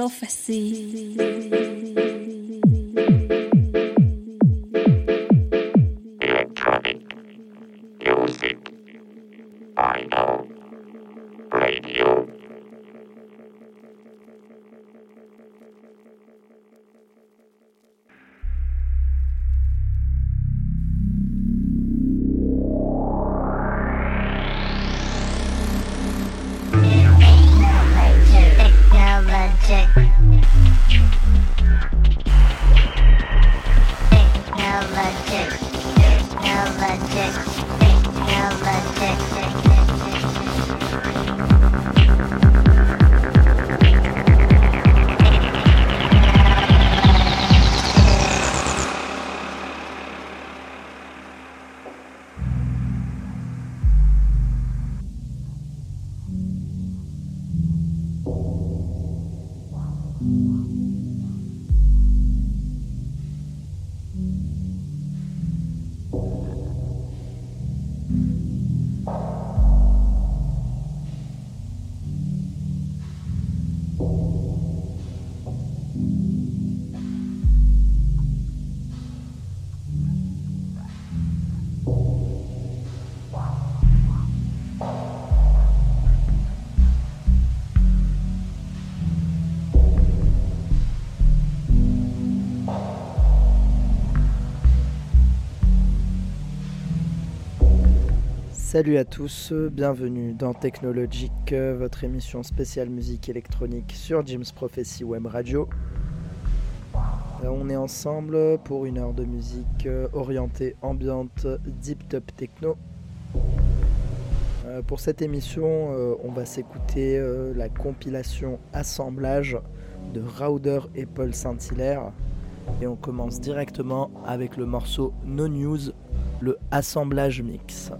prophecy. Salut à tous, bienvenue dans Technologic, euh, votre émission spéciale musique électronique sur Jim's Prophecy Web Radio. Euh, On est ensemble pour une heure de musique euh, orientée ambiante deep top techno. Pour cette émission, on va s'écouter la compilation Assemblage de Rauder et Paul Saint-Hilaire. Et on commence directement avec le morceau No News, le Assemblage Mix.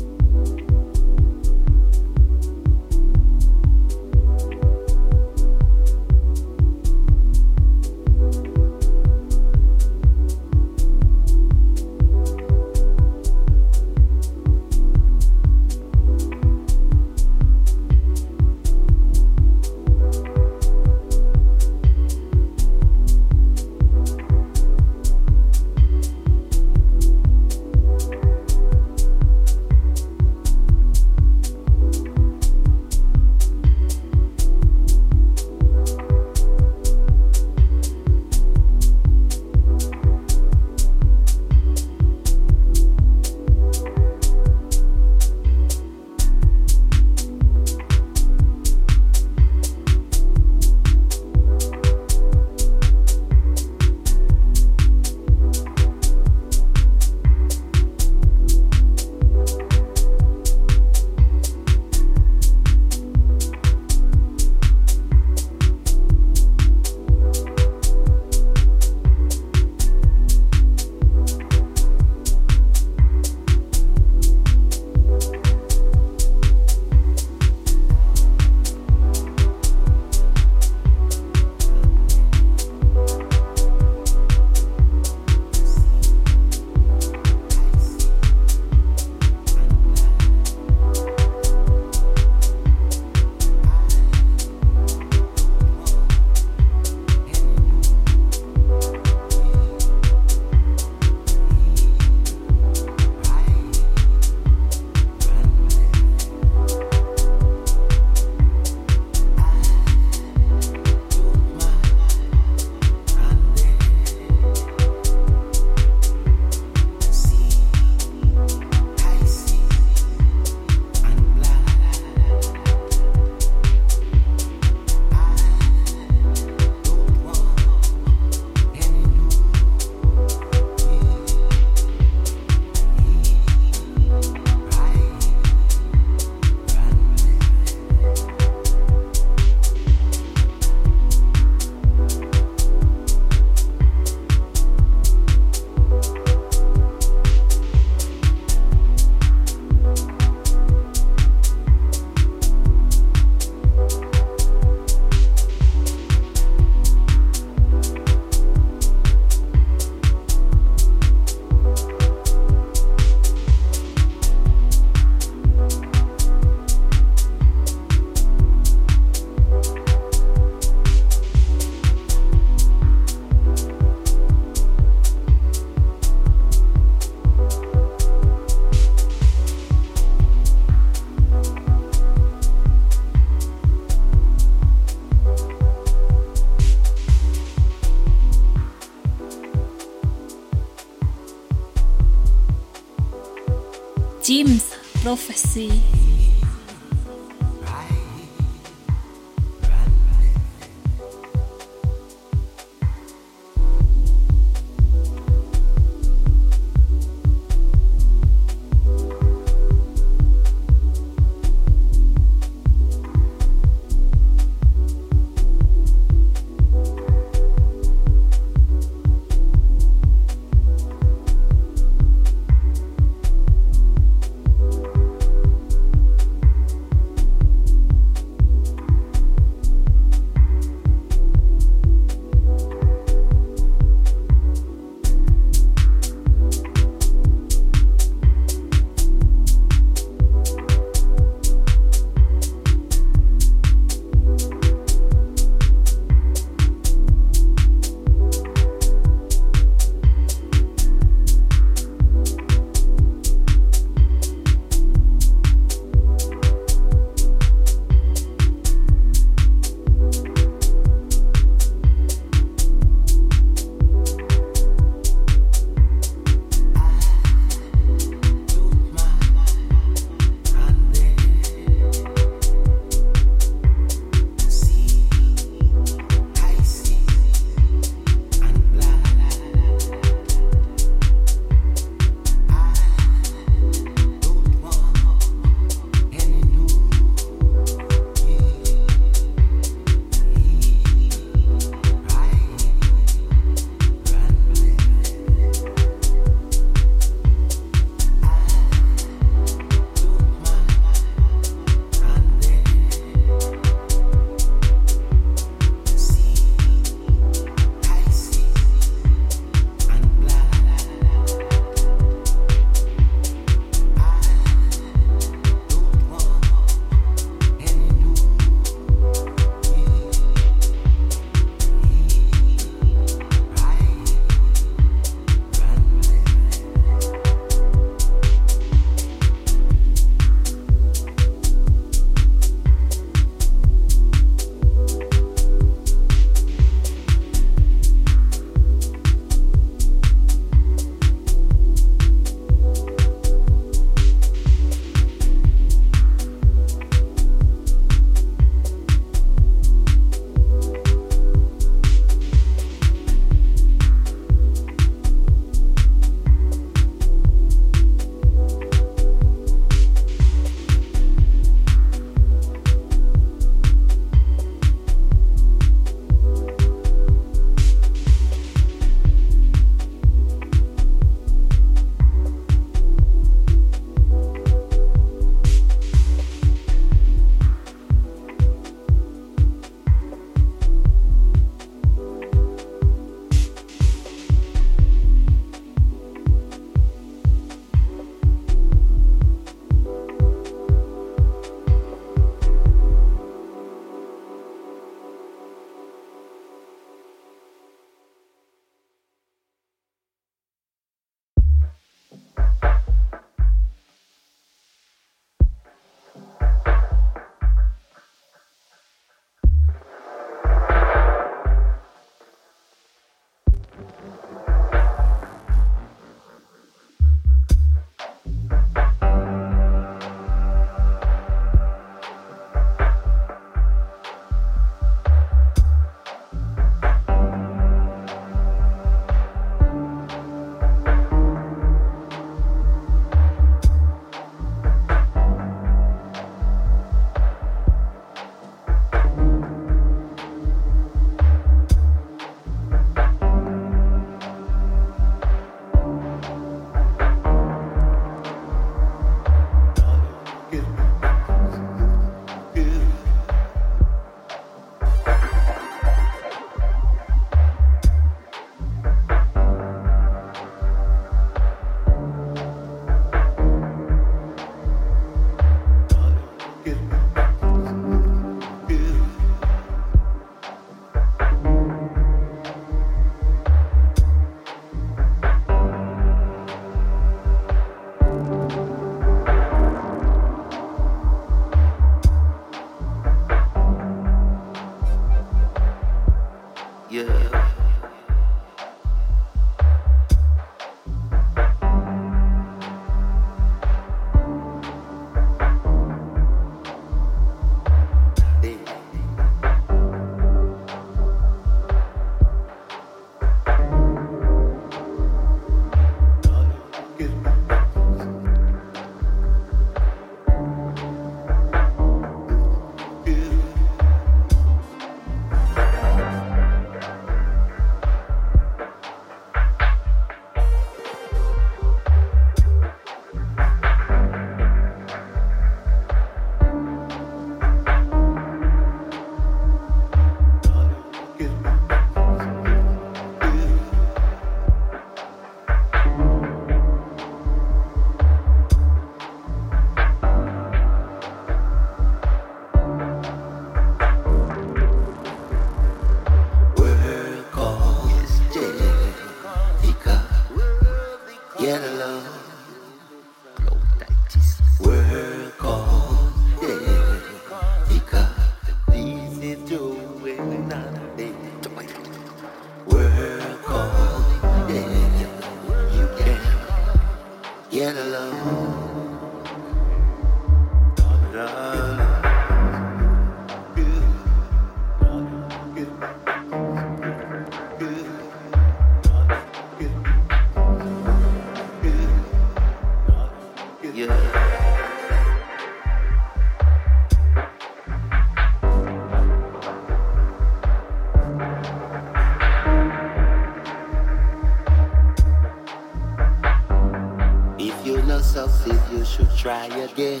should try again.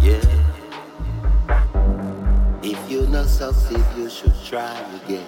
Yeah. If you not succeed, you should try again.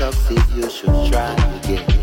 succeed, you should try again.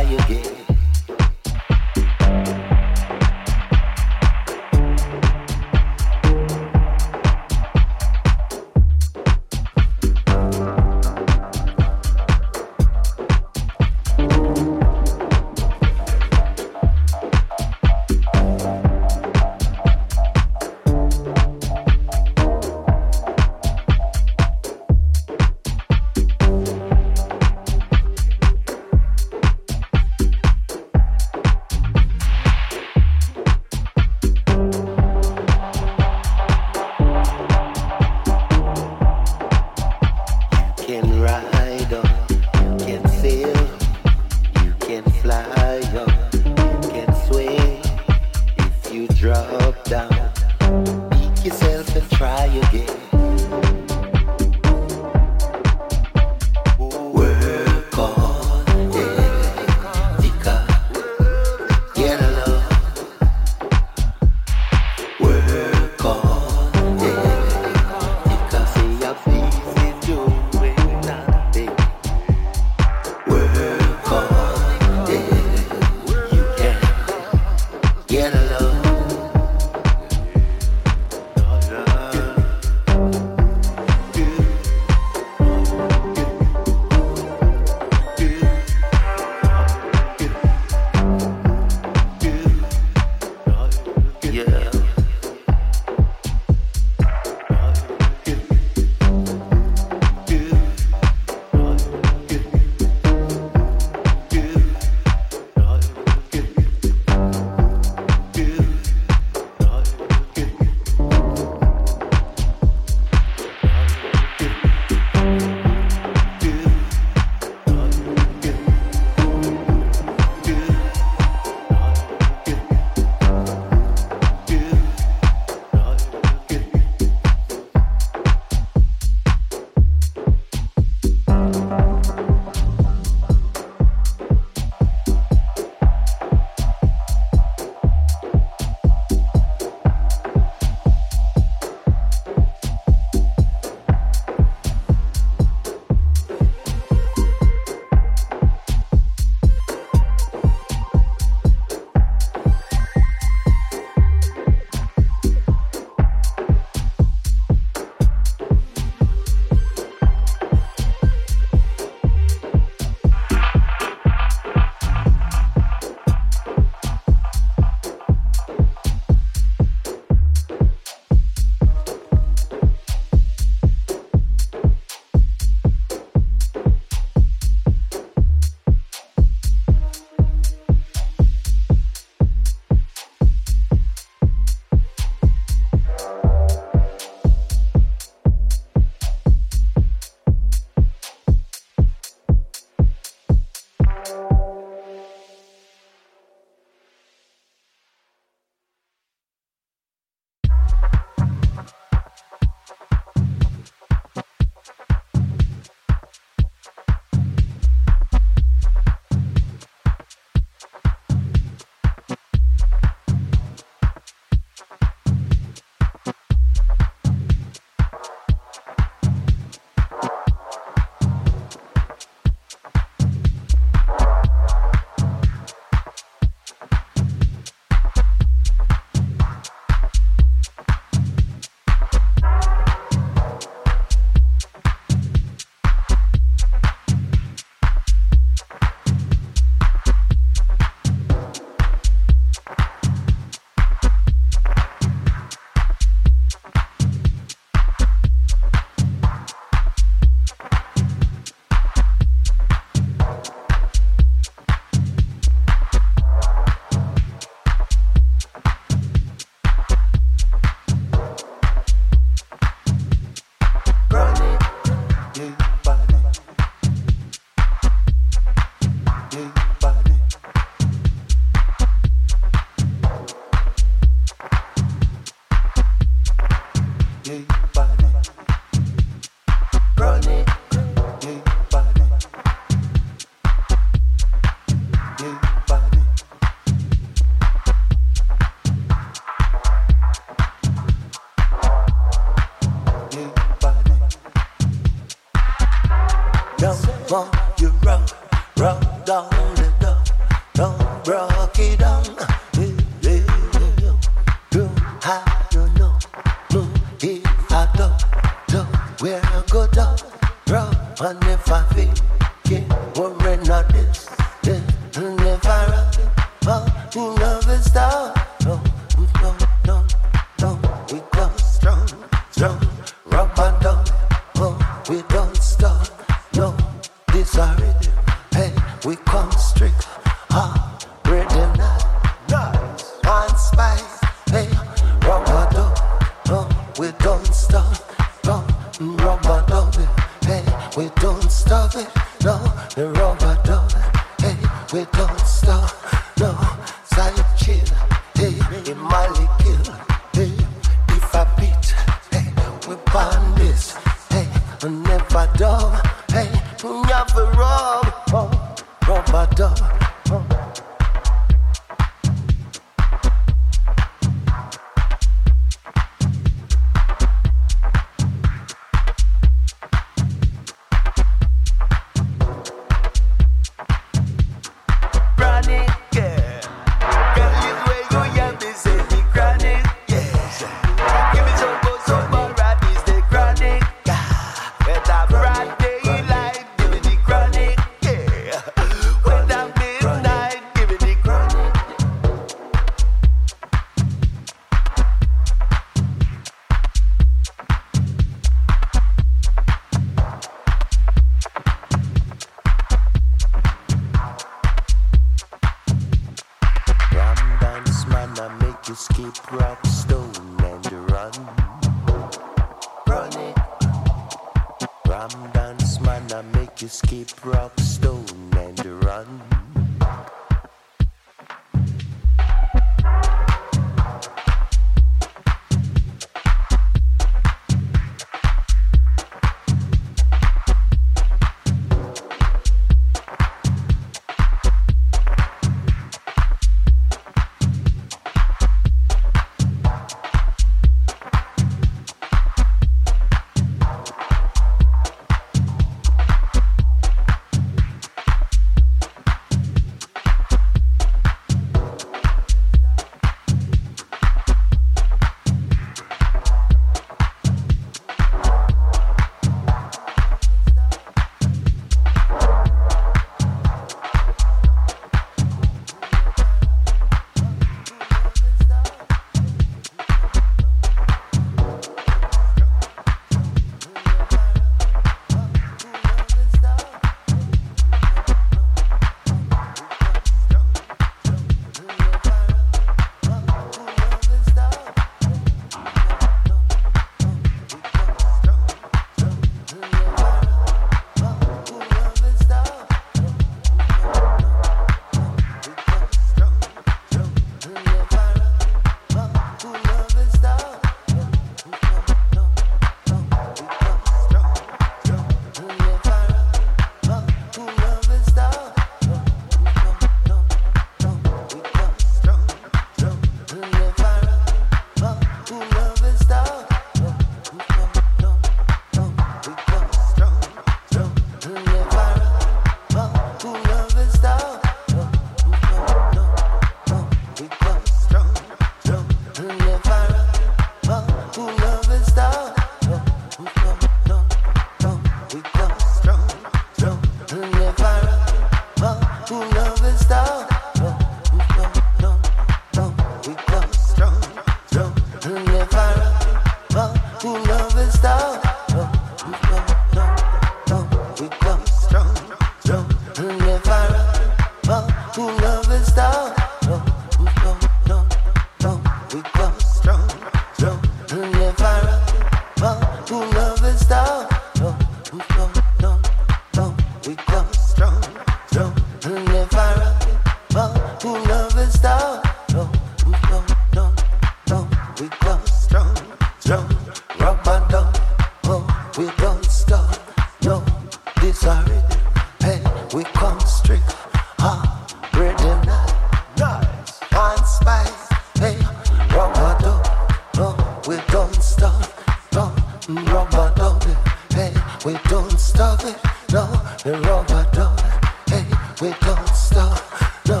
it? Hey, we don't stop it. No, the rumba don't it? Hey, we don't stop. No,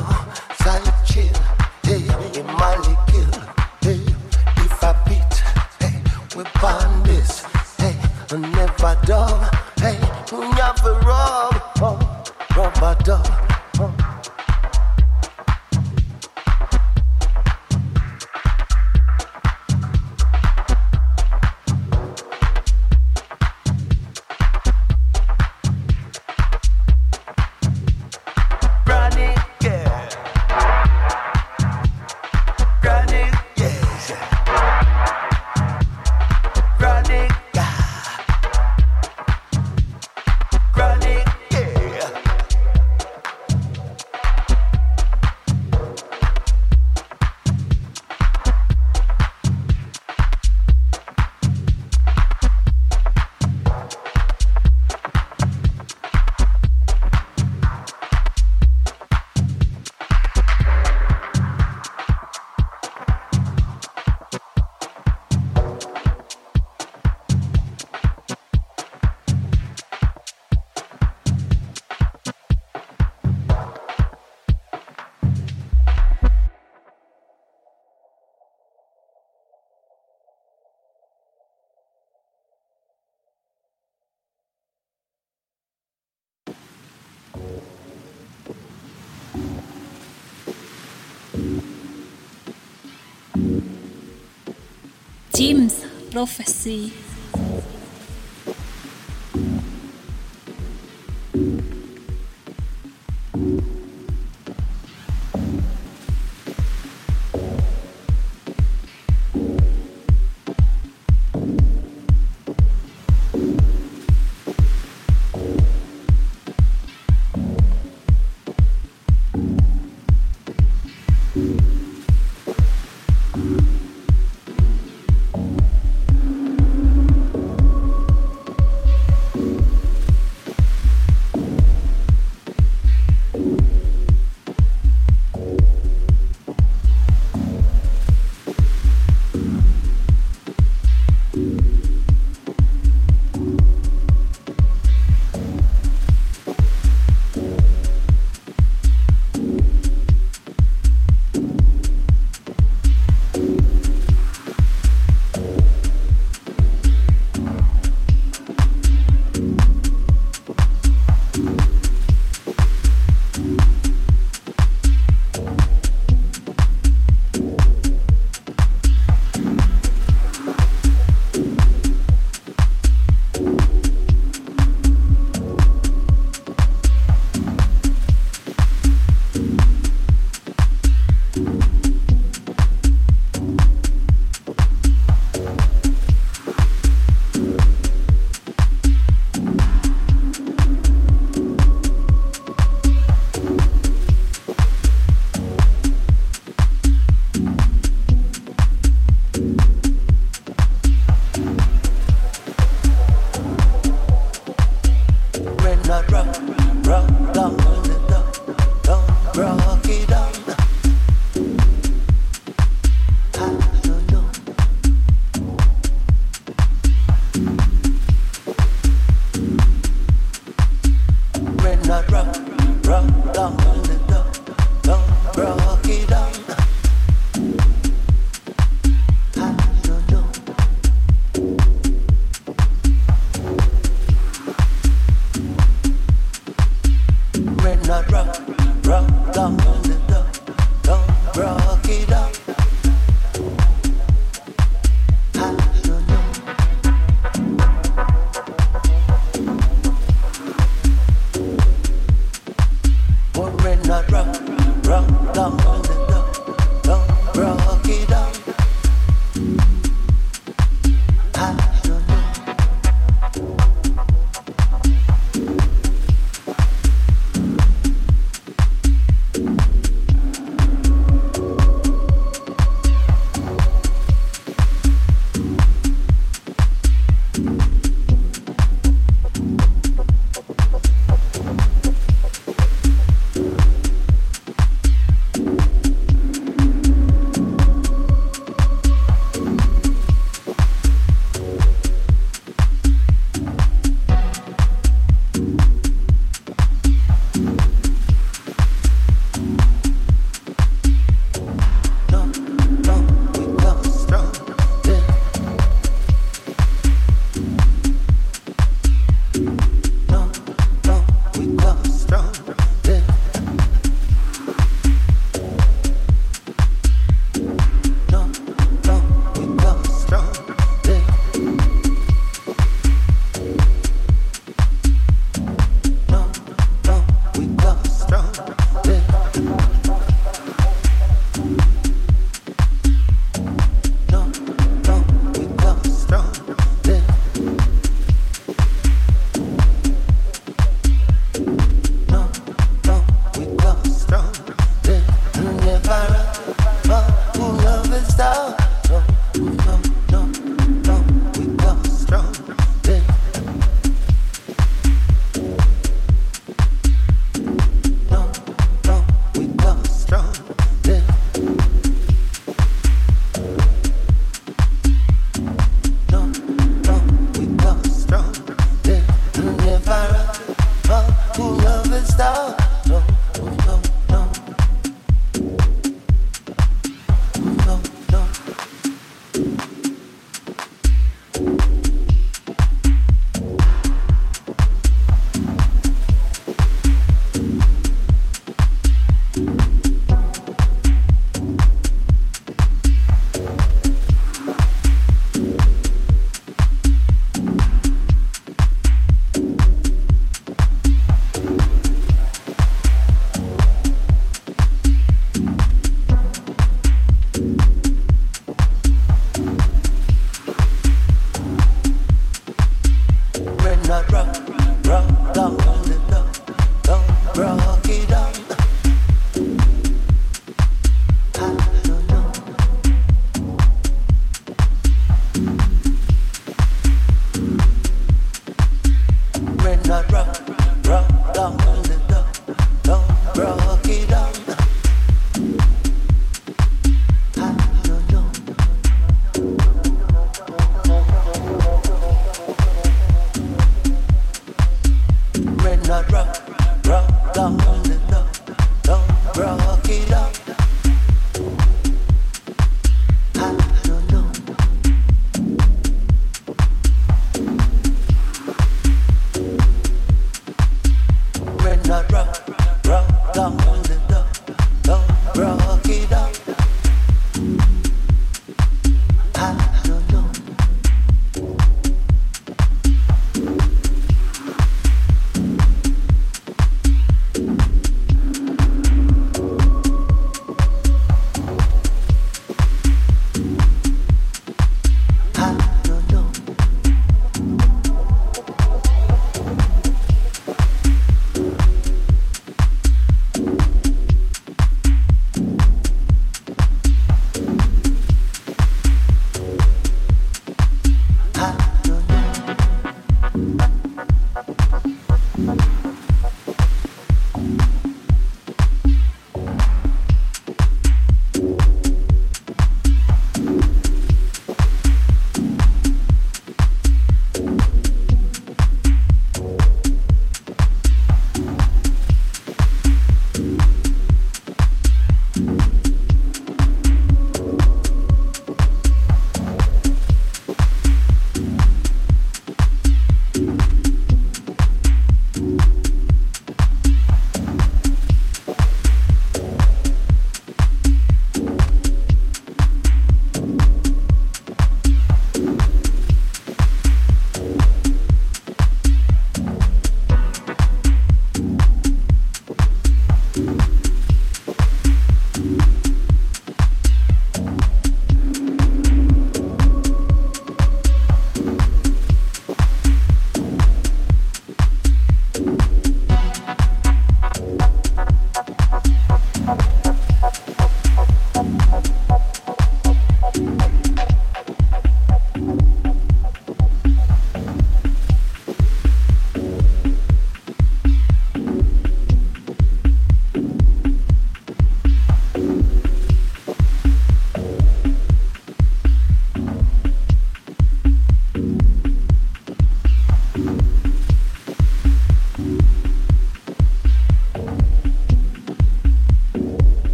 side chill. Hey, in kill. Hey, if I beat, hey, we burn this. Hey, I never done. prophecy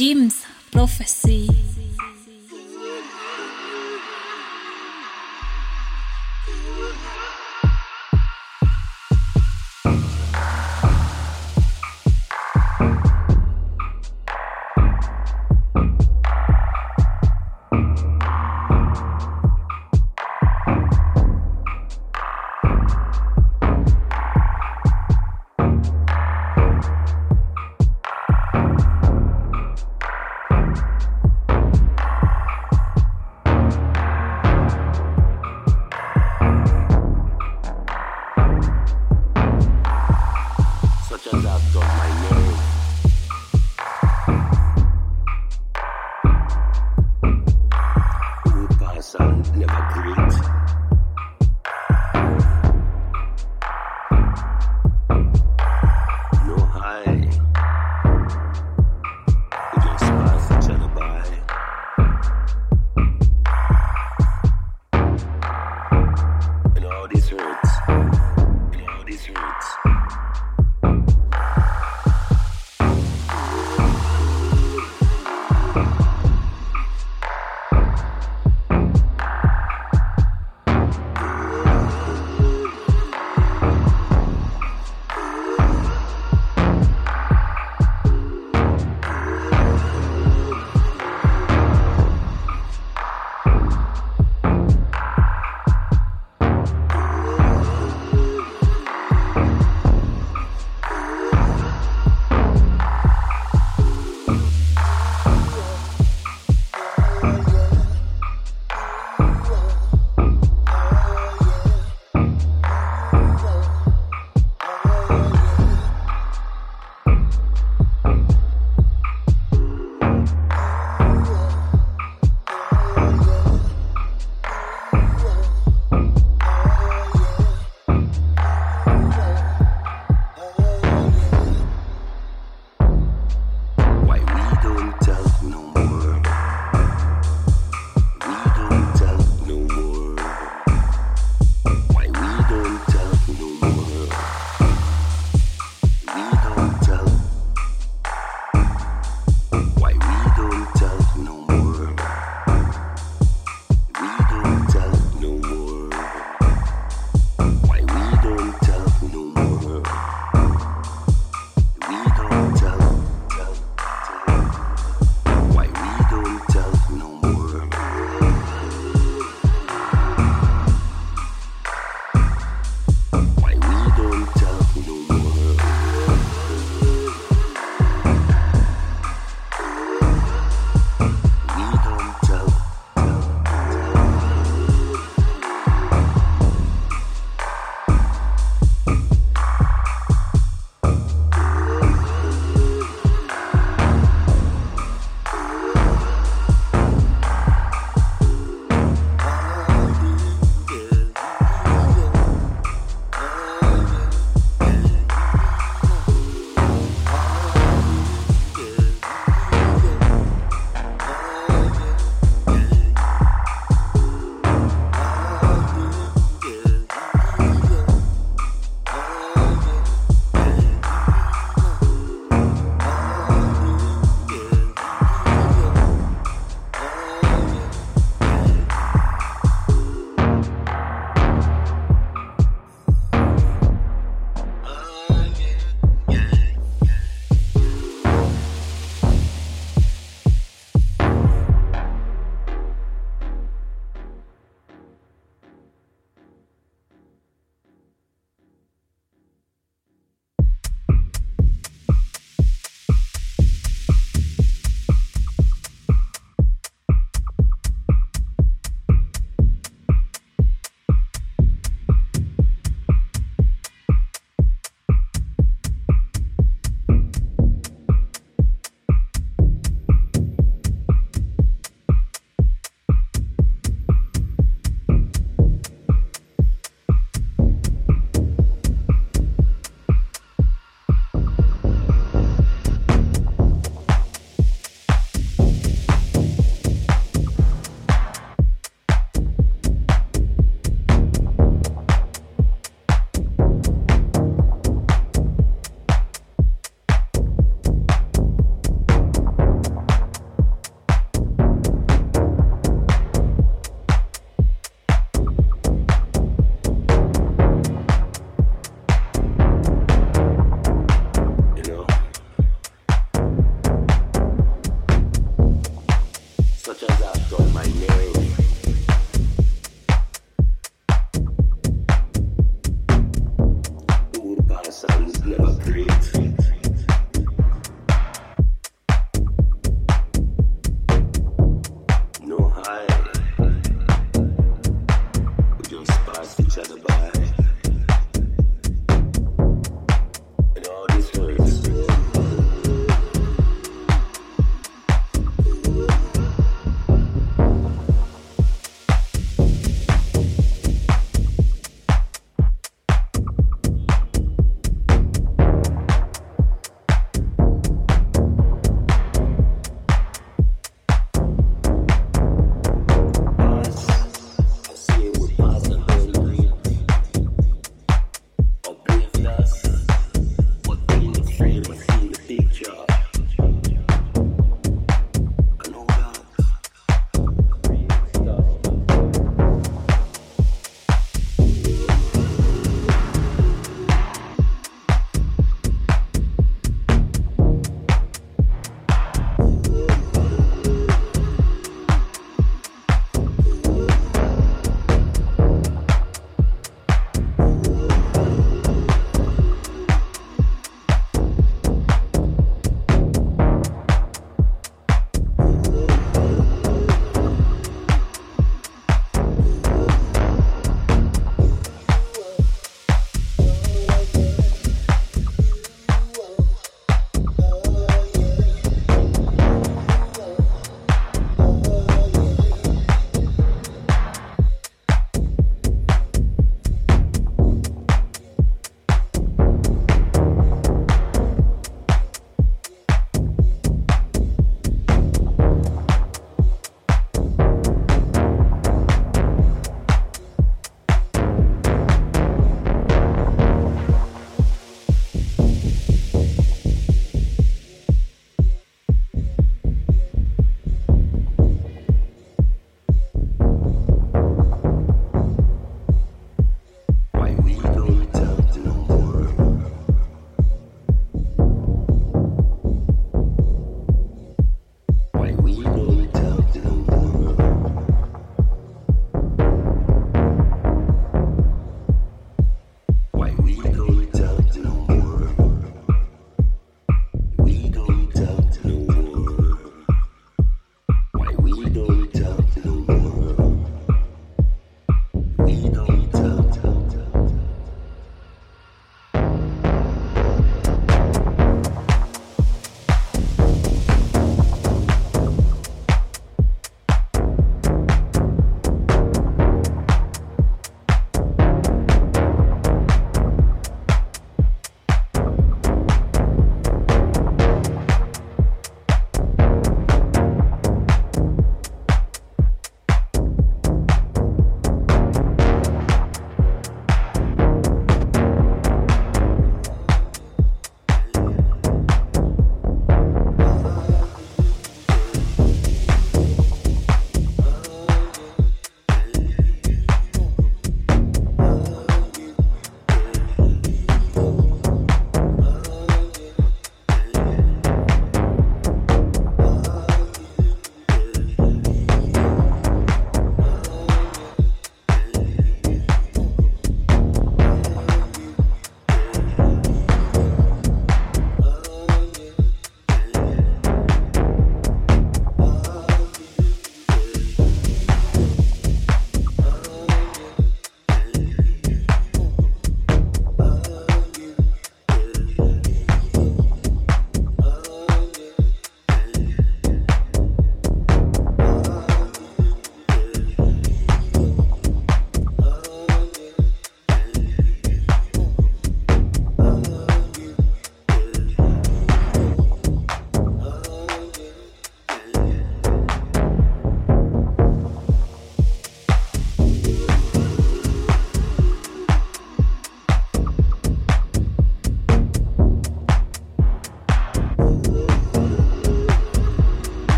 Jim's prophecy.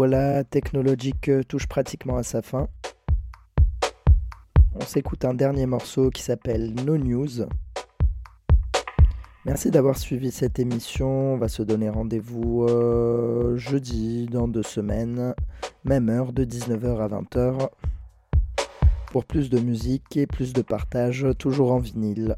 Voilà, Technologic euh, touche pratiquement à sa fin. On s'écoute un dernier morceau qui s'appelle No News. Merci d'avoir suivi cette émission. On va se donner rendez-vous euh, jeudi dans deux semaines, même heure de 19h à 20h, pour plus de musique et plus de partage, toujours en vinyle.